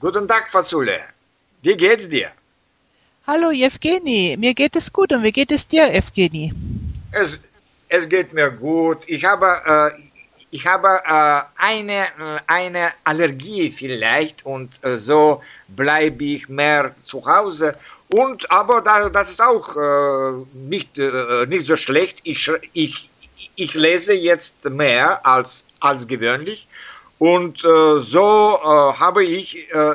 Guten Tag, Fasule. Wie geht's dir? Hallo, Evgeny. Mir geht es gut. Und wie geht es dir, Evgeny? Es, es geht mir gut. Ich habe, äh, ich habe äh, eine, eine Allergie vielleicht und äh, so bleibe ich mehr zu Hause. Und aber da, das ist auch äh, nicht, äh, nicht so schlecht. Ich, ich, ich lese jetzt mehr als, als gewöhnlich. Und äh, so äh, habe ich, äh, äh,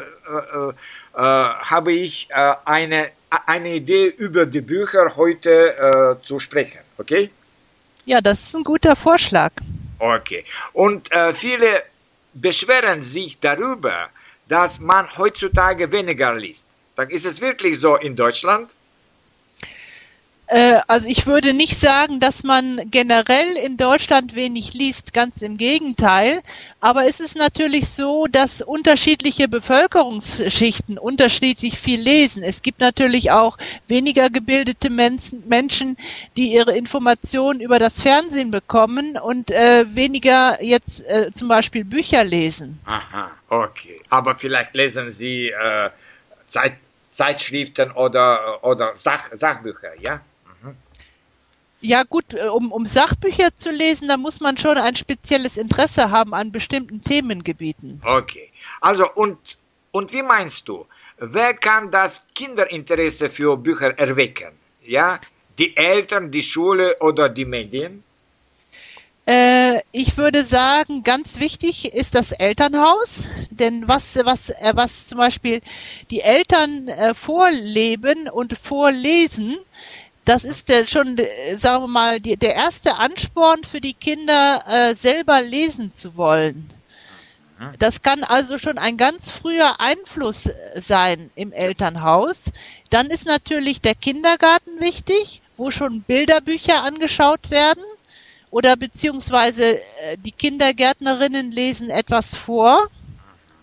äh, habe ich äh, eine, eine Idee über die Bücher heute äh, zu sprechen. Okay? Ja, das ist ein guter Vorschlag. Okay. Und äh, viele beschweren sich darüber, dass man heutzutage weniger liest. Dann ist es wirklich so in Deutschland? Äh, also ich würde nicht sagen, dass man generell in Deutschland wenig liest, ganz im Gegenteil. Aber es ist natürlich so, dass unterschiedliche Bevölkerungsschichten unterschiedlich viel lesen. Es gibt natürlich auch weniger gebildete Menschen, die ihre Informationen über das Fernsehen bekommen und äh, weniger jetzt äh, zum Beispiel Bücher lesen. Aha, okay. Aber vielleicht lesen Sie äh, Zeit, Zeitschriften oder, oder Sach, Sachbücher, ja? Ja gut, äh, um, um Sachbücher zu lesen, da muss man schon ein spezielles Interesse haben an bestimmten Themengebieten. Okay. Also und, und wie meinst du, wer kann das Kinderinteresse für Bücher erwecken? Ja, die Eltern, die Schule oder die Medien? Äh, ich würde sagen, ganz wichtig ist das Elternhaus, denn was, was, äh, was zum Beispiel die Eltern äh, vorleben und vorlesen, das ist der schon, äh, sagen wir mal, die, der erste Ansporn für die Kinder, äh, selber lesen zu wollen. Mhm. Das kann also schon ein ganz früher Einfluss äh, sein im Elternhaus. Dann ist natürlich der Kindergarten wichtig, wo schon Bilderbücher angeschaut werden oder beziehungsweise äh, die Kindergärtnerinnen lesen etwas vor.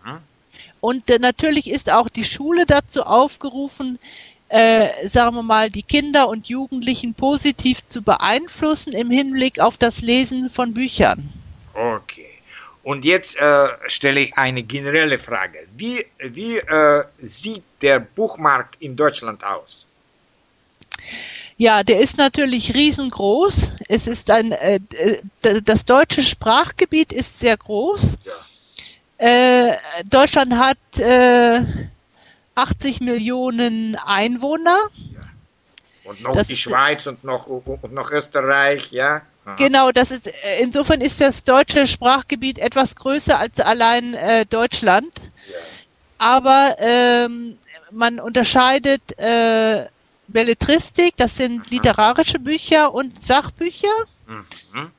Mhm. Und natürlich ist auch die Schule dazu aufgerufen, äh, sagen wir mal, die Kinder und Jugendlichen positiv zu beeinflussen im Hinblick auf das Lesen von Büchern. Okay. Und jetzt äh, stelle ich eine generelle Frage. Wie, wie äh, sieht der Buchmarkt in Deutschland aus? Ja, der ist natürlich riesengroß. Es ist ein, äh, das deutsche Sprachgebiet ist sehr groß. Ja. Äh, Deutschland hat äh, 80 Millionen Einwohner. Ja. Und noch das die Schweiz und noch, und noch Österreich, ja. Aha. Genau, das ist insofern ist das deutsche Sprachgebiet etwas größer als allein äh, Deutschland. Ja. Aber ähm, man unterscheidet äh, Belletristik, das sind mhm. literarische Bücher und Sachbücher. Mhm.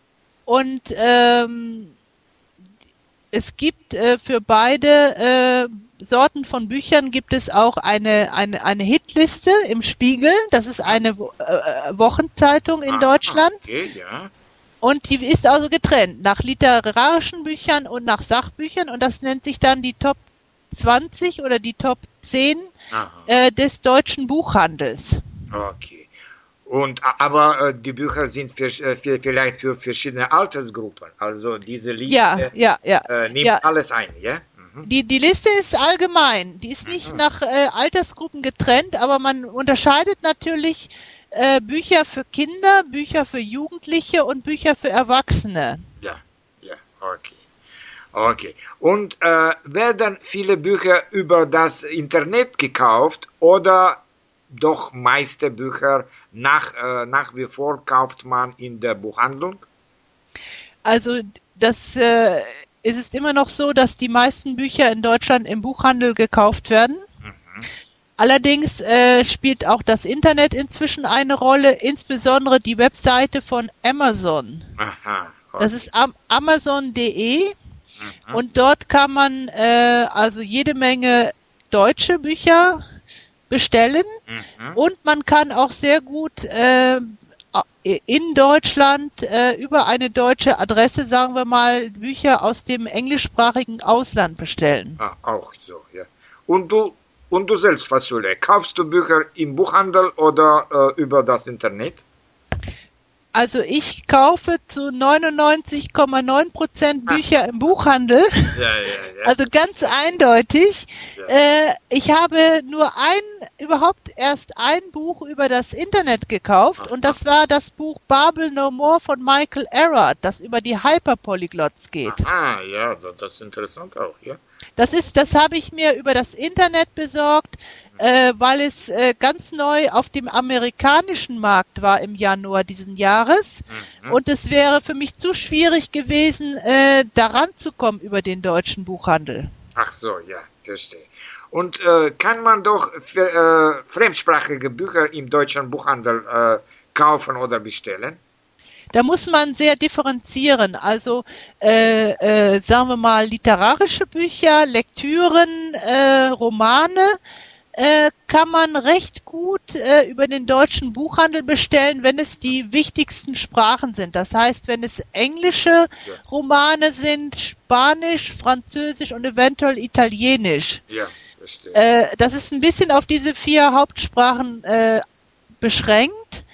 Und ähm, es gibt äh, für beide äh, Sorten von Büchern gibt es auch eine, eine, eine Hitliste im Spiegel. Das ist eine äh, äh, Wochenzeitung in ah, Deutschland. Okay, ja. Und die ist also getrennt nach literarischen Büchern und nach Sachbüchern und das nennt sich dann die Top 20 oder die Top 10 äh, des deutschen Buchhandels. Okay. Und aber äh, die Bücher sind für, äh, für, vielleicht für verschiedene Altersgruppen. Also diese Liste ja, ja, ja, äh, nimmt alles ein, ja? Die, die Liste ist allgemein. Die ist nicht mhm. nach äh, Altersgruppen getrennt, aber man unterscheidet natürlich äh, Bücher für Kinder, Bücher für Jugendliche und Bücher für Erwachsene. Ja, ja, okay. Okay. Und äh, werden viele Bücher über das Internet gekauft oder doch meiste Bücher nach, äh, nach wie vor kauft man in der Buchhandlung? Also das äh, ist es immer noch so, dass die meisten Bücher in Deutschland im Buchhandel gekauft werden. Mhm. Allerdings äh, spielt auch das Internet inzwischen eine Rolle, insbesondere die Webseite von Amazon. Aha. Das ist am amazon.de mhm. und dort kann man äh, also jede Menge deutsche Bücher bestellen mhm. und man kann auch sehr gut äh, in Deutschland äh, über eine deutsche Adresse, sagen wir mal, Bücher aus dem englischsprachigen Ausland bestellen. Ah, auch so, ja. Und du, und du selbst, Fasule, kaufst du Bücher im Buchhandel oder äh, über das Internet? Also ich kaufe zu 99,9 Prozent Bücher im Buchhandel. Ja, ja, ja. Also ganz eindeutig. Äh, ich habe nur ein, überhaupt erst ein Buch über das Internet gekauft und das war das Buch Babel No More von Michael Erard, das über die Hyperpolyglots geht. Ah, ja, da- das ist interessant auch, ja. Das ist, das habe ich mir über das Internet besorgt, äh, weil es äh, ganz neu auf dem amerikanischen Markt war im Januar diesen Jahres. Mhm. Und es wäre für mich zu schwierig gewesen, äh, daran zu kommen über den deutschen Buchhandel. Ach so, ja, verstehe. Und äh, kann man doch für, äh, fremdsprachige Bücher im deutschen Buchhandel äh, kaufen oder bestellen? Da muss man sehr differenzieren. Also äh, äh, sagen wir mal literarische Bücher, Lektüren, äh, Romane äh, kann man recht gut äh, über den deutschen Buchhandel bestellen, wenn es die wichtigsten Sprachen sind. Das heißt, wenn es englische Romane sind, Spanisch, Französisch und eventuell Italienisch. Ja, verstehe. Äh, das ist ein bisschen auf diese vier Hauptsprachen äh, beschränkt.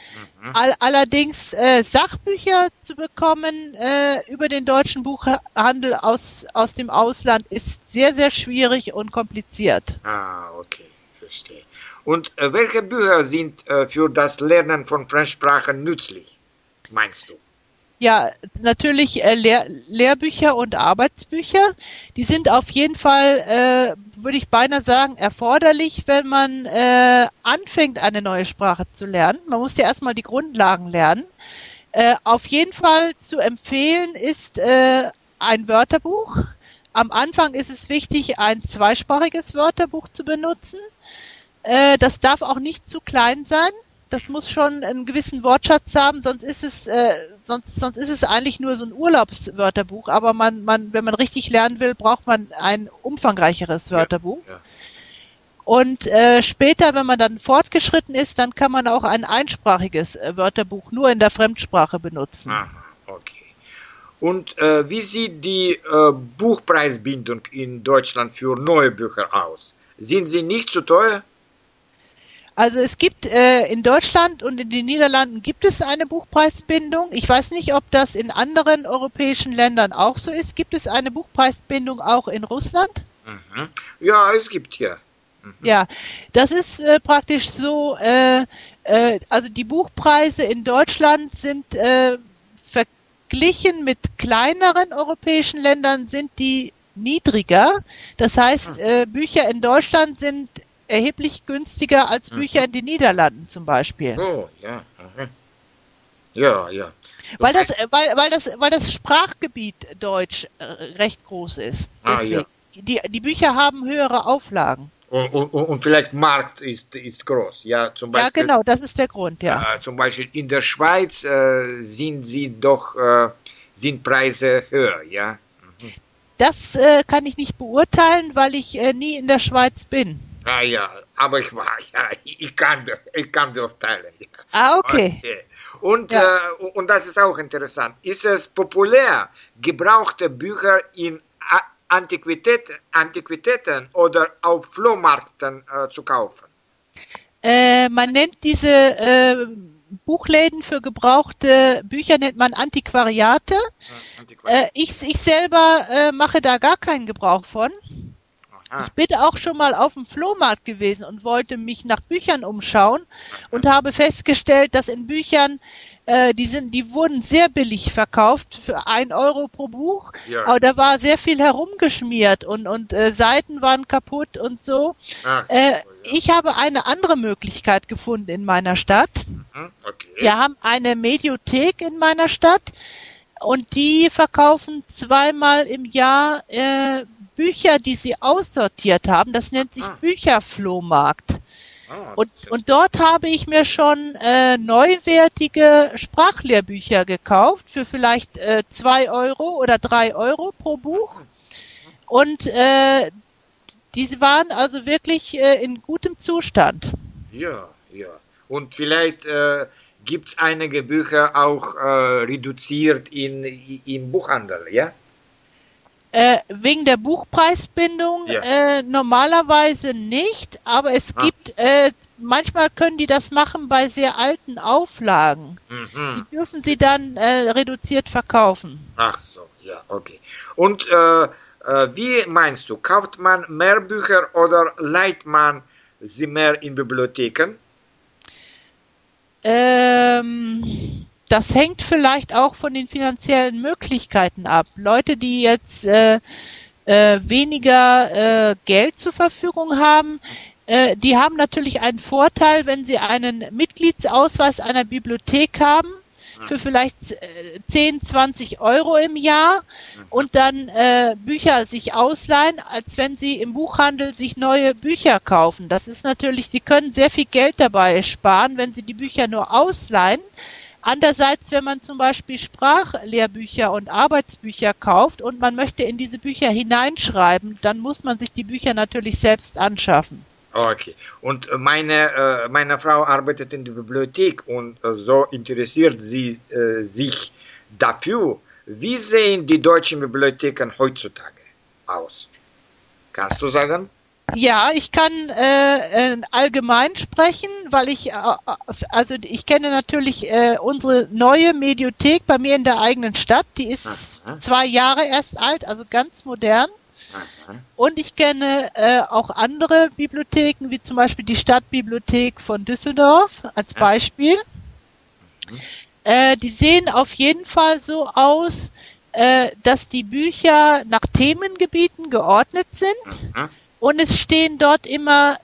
All, allerdings äh, Sachbücher zu bekommen äh, über den deutschen Buchhandel aus, aus dem Ausland ist sehr, sehr schwierig und kompliziert. Ah, okay, verstehe. Und äh, welche Bücher sind äh, für das Lernen von Fremdsprachen nützlich, meinst du? Ja, natürlich äh, Lehr Lehrbücher und Arbeitsbücher. Die sind auf jeden Fall, äh, würde ich beinahe sagen, erforderlich, wenn man äh, anfängt, eine neue Sprache zu lernen. Man muss ja erstmal die Grundlagen lernen. Äh, auf jeden Fall zu empfehlen ist äh, ein Wörterbuch. Am Anfang ist es wichtig, ein zweisprachiges Wörterbuch zu benutzen. Äh, das darf auch nicht zu klein sein. Das muss schon einen gewissen Wortschatz haben, sonst ist es, äh, sonst, sonst ist es eigentlich nur so ein Urlaubswörterbuch. Aber man, man, wenn man richtig lernen will, braucht man ein umfangreicheres Wörterbuch. Ja. Und äh, später, wenn man dann fortgeschritten ist, dann kann man auch ein einsprachiges äh, Wörterbuch nur in der Fremdsprache benutzen. Aha, okay. Und äh, wie sieht die äh, Buchpreisbindung in Deutschland für neue Bücher aus? Sind sie nicht zu teuer? Also es gibt äh, in Deutschland und in den Niederlanden gibt es eine Buchpreisbindung. Ich weiß nicht, ob das in anderen europäischen Ländern auch so ist. Gibt es eine Buchpreisbindung auch in Russland? Mhm. Ja, es gibt ja. Ja, das ist äh, praktisch so, äh, äh, also die Buchpreise in Deutschland sind äh, verglichen mit kleineren europäischen Ländern sind die niedriger. Das heißt, äh, Bücher in Deutschland sind erheblich günstiger als Bücher in den Niederlanden zum Beispiel. Oh, ja. Mhm. Ja, ja. Weil das, äh, weil, weil das, weil das Sprachgebiet Deutsch äh, recht groß ist. Ah, Deswegen. Die, die Bücher haben höhere Auflagen. Und, und, und vielleicht Markt ist, ist groß. Ja, zum Ja, Beispiel, genau, das ist der Grund, ja. Äh, zum Beispiel in der Schweiz äh, sind sie doch äh, sind Preise höher, ja. Das äh, kann ich nicht beurteilen, weil ich nie in der Schweiz bin. Ah ja, aber ich war, ja, ich kann, ich kann beurteilen. Ja. Ah, okay. Und, Ja. äh, und das ist auch interessant. Ist es populär, gebrauchte Bücher in Antiquität, Antiquitäten oder auf Flohmärkten äh, zu kaufen? Äh, man nennt diese äh, Buchläden für gebrauchte Bücher nennt man Antiquariate. Antiquariat. Äh, ich, ich selber äh, mache da gar keinen Gebrauch von. Aha. Ich bin auch schon mal auf dem Flohmarkt gewesen und wollte mich nach Büchern umschauen und habe festgestellt, dass in Büchern, äh, die sind, die wurden sehr billig verkauft für ein Euro pro Buch, Ja. aber da war sehr viel herumgeschmiert und und äh, Seiten waren kaputt und so. So, Äh, ja. ich habe eine andere Möglichkeit gefunden in meiner Stadt. Hm, Okay. Wir haben eine Mediothek in meiner Stadt und die verkaufen zweimal im Jahr äh, Bücher, die sie aussortiert haben. Das nennt sich Ah. Bücherflohmarkt. Ah, Und, und dort habe ich mir schon äh, neuwertige Sprachlehrbücher gekauft für vielleicht äh, zwei Euro oder drei Euro pro Buch. Und äh, diese waren also wirklich äh, in gutem Zustand. Ja, ja. Und vielleicht äh, gibt es einige Bücher auch äh, reduziert in, im Buchhandel, ja? Äh, wegen der Buchpreisbindung Ja. äh, normalerweise nicht, aber es Ah. gibt äh, manchmal können die das machen bei sehr alten Auflagen. Mhm. Die dürfen sie dann äh, reduziert verkaufen. Ach so, ja, okay. Und äh, äh, wie meinst du, kauft man mehr Bücher oder leiht man sie mehr in Bibliotheken? Ähm, das hängt vielleicht auch von den finanziellen Möglichkeiten ab. Leute, die jetzt äh, äh, weniger äh, Geld zur Verfügung haben, äh, die haben natürlich einen Vorteil, wenn sie einen Mitgliedsausweis einer Bibliothek haben für vielleicht äh, 10, 20 Euro im Jahr und dann äh, Bücher sich ausleihen, als wenn sie im Buchhandel sich neue Bücher kaufen. Das ist natürlich, sie können sehr viel Geld dabei sparen, wenn sie die Bücher nur ausleihen. Andererseits, wenn man zum Beispiel Sprachlehrbücher und Arbeitsbücher kauft und man möchte in diese Bücher hineinschreiben, dann muss man sich die Bücher natürlich selbst anschaffen. Okay. Und meine, äh, meine Frau arbeitet in der Bibliothek und äh, so interessiert sie äh, sich dafür. Wie sehen die deutschen Bibliotheken heutzutage aus? Kannst du sagen? Ja, ich kann äh, äh, allgemein sprechen, weil ich, äh, also ich kenne natürlich äh, unsere neue Mediothek bei mir in der eigenen Stadt. Die ist Aha. zwei Jahre erst alt, also ganz modern. Aha. Und ich kenne äh, auch andere Bibliotheken, wie zum Beispiel die Stadtbibliothek von Düsseldorf als. Beispiel. Äh, die sehen auf jeden Fall so aus, äh, dass die Bücher nach Themengebieten geordnet sind Mhm. Und es stehen dort immer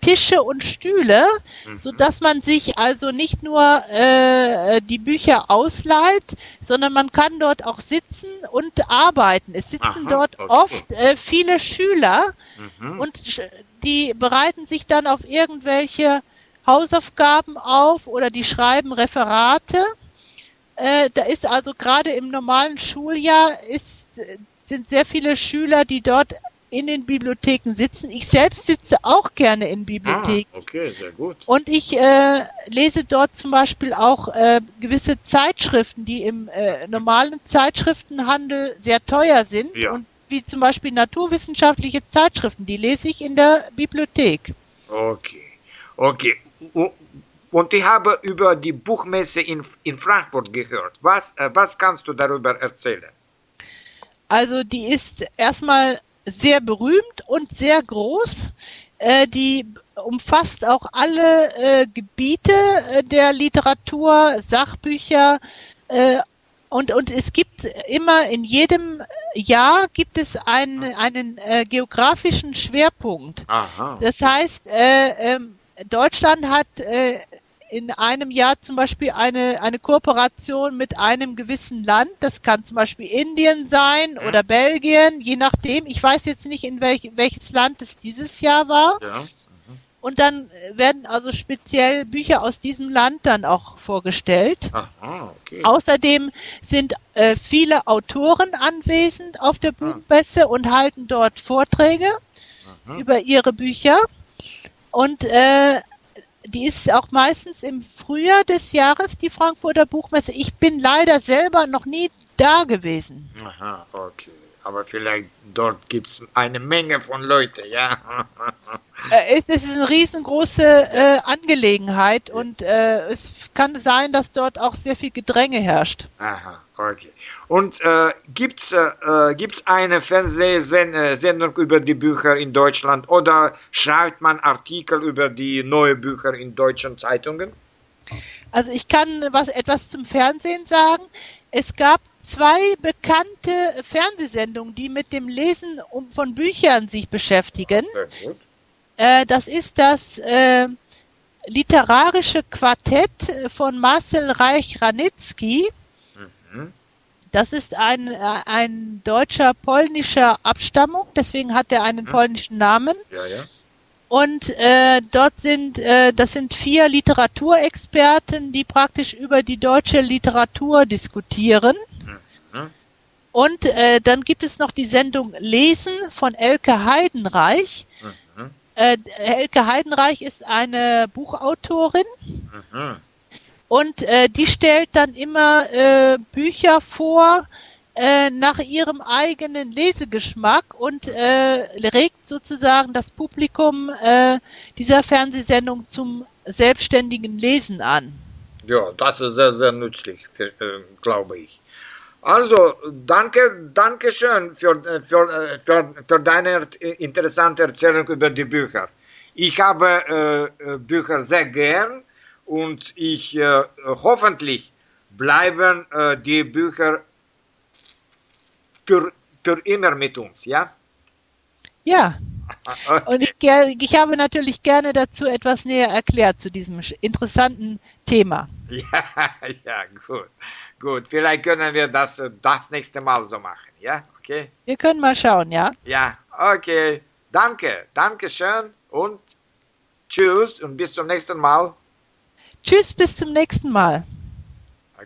Tische und Stühle, Mhm. so dass man sich also nicht nur äh, die Bücher ausleiht, sondern man kann dort auch sitzen und arbeiten. Es sitzen Aha, dort okay. oft äh, viele Schüler Mhm. und die bereiten sich dann auf irgendwelche Hausaufgaben auf oder die schreiben Referate. Äh, da ist also gerade im normalen Schuljahr ist, sind sehr viele Schüler, die dort in den Bibliotheken sitzen. Ich selbst sitze auch gerne in Bibliotheken. Ah, okay, sehr gut. Und ich äh, lese dort zum Beispiel auch äh, gewisse Zeitschriften, die im äh, normalen Zeitschriftenhandel sehr teuer sind. Ja. Und wie zum Beispiel naturwissenschaftliche Zeitschriften, die lese ich in der Bibliothek. Okay, okay. Und ich habe über die Buchmesse in, in Frankfurt gehört. Was, äh, was kannst du darüber erzählen? Also die ist erstmal sehr berühmt und sehr groß. Äh, die umfasst auch alle äh, Gebiete äh, der Literatur, Sachbücher äh, und, und es gibt immer in jedem Jahr gibt es einen, einen äh, geografischen Schwerpunkt. Aha. Das heißt, äh, ähm, Deutschland hat äh, in einem Jahr zum Beispiel eine, eine Kooperation mit einem gewissen Land. Das kann zum Beispiel Indien sein oder Belgien, je nachdem. Ich weiß jetzt nicht, in welch, welches Land es dieses Jahr war. Ja. Und dann äh, werden also speziell Bücher aus diesem Land dann auch vorgestellt. Aha, okay. Außerdem sind äh, viele Autoren anwesend auf der Buchmesse und halten dort Vorträge Mhm. über ihre Bücher. Und äh, die ist auch meistens im Frühjahr des Jahres, die Frankfurter Buchmesse. Ich bin leider selber noch nie da gewesen. Aha, okay. Aber vielleicht dort gibt es eine Menge von Leuten, ja. Äh, es, es ist eine riesengroße äh, Angelegenheit und äh, es kann sein, dass dort auch sehr viel Gedränge herrscht. Aha, okay. Und äh, gibt's äh, äh, gibt's eine Fernsehsendung über die Bücher in Deutschland oder schreibt man Artikel über die neuen Bücher in deutschen Zeitungen? Also ich kann was etwas zum Fernsehen sagen. Es gab zwei bekannte Fernsehsendungen, die mit dem Lesen von Büchern sich beschäftigen. Äh, das ist das äh, literarische Quartett von Marcel Reich-Ranitzky. Mhm. Das ist ein, äh, ein Deutscher polnischer Abstammung, deswegen hat er einen polnischen Namen. Ja, ja. Und äh, dort sind, äh, das sind vier Literaturexperten, die praktisch über die deutsche Literatur diskutieren. Mhm. Und äh, dann gibt es noch die Sendung Lesen von Elke Heidenreich. Mhm. Äh, Elke Heidenreich ist eine Buchautorin Mhm. und äh, die stellt dann immer äh, Bücher vor, äh, nach ihrem eigenen Lesegeschmack und äh, regt sozusagen das Publikum äh, dieser Fernsehsendung zum selbstständigen Lesen an. Ja, das ist sehr, sehr nützlich, äh, glaube ich. Also, danke, danke schön für, äh, für, äh, für, für deine interessante Erzählung über die Bücher. Ich habe äh, Bücher sehr gern und ich äh, hoffentlich bleiben äh, die Bücher für, für immer mit uns, ja? Ja. Und ich, ich habe natürlich gerne dazu etwas näher erklärt zu diesem interessanten Thema. Ja, ja, gut. Gut, vielleicht können wir das das nächste Mal so machen, ja? Okay? Wir können mal schauen, ja? Ja, okay. Danke, danke schön und tschüss und bis zum nächsten Mal. Tschüss, bis zum nächsten Mal.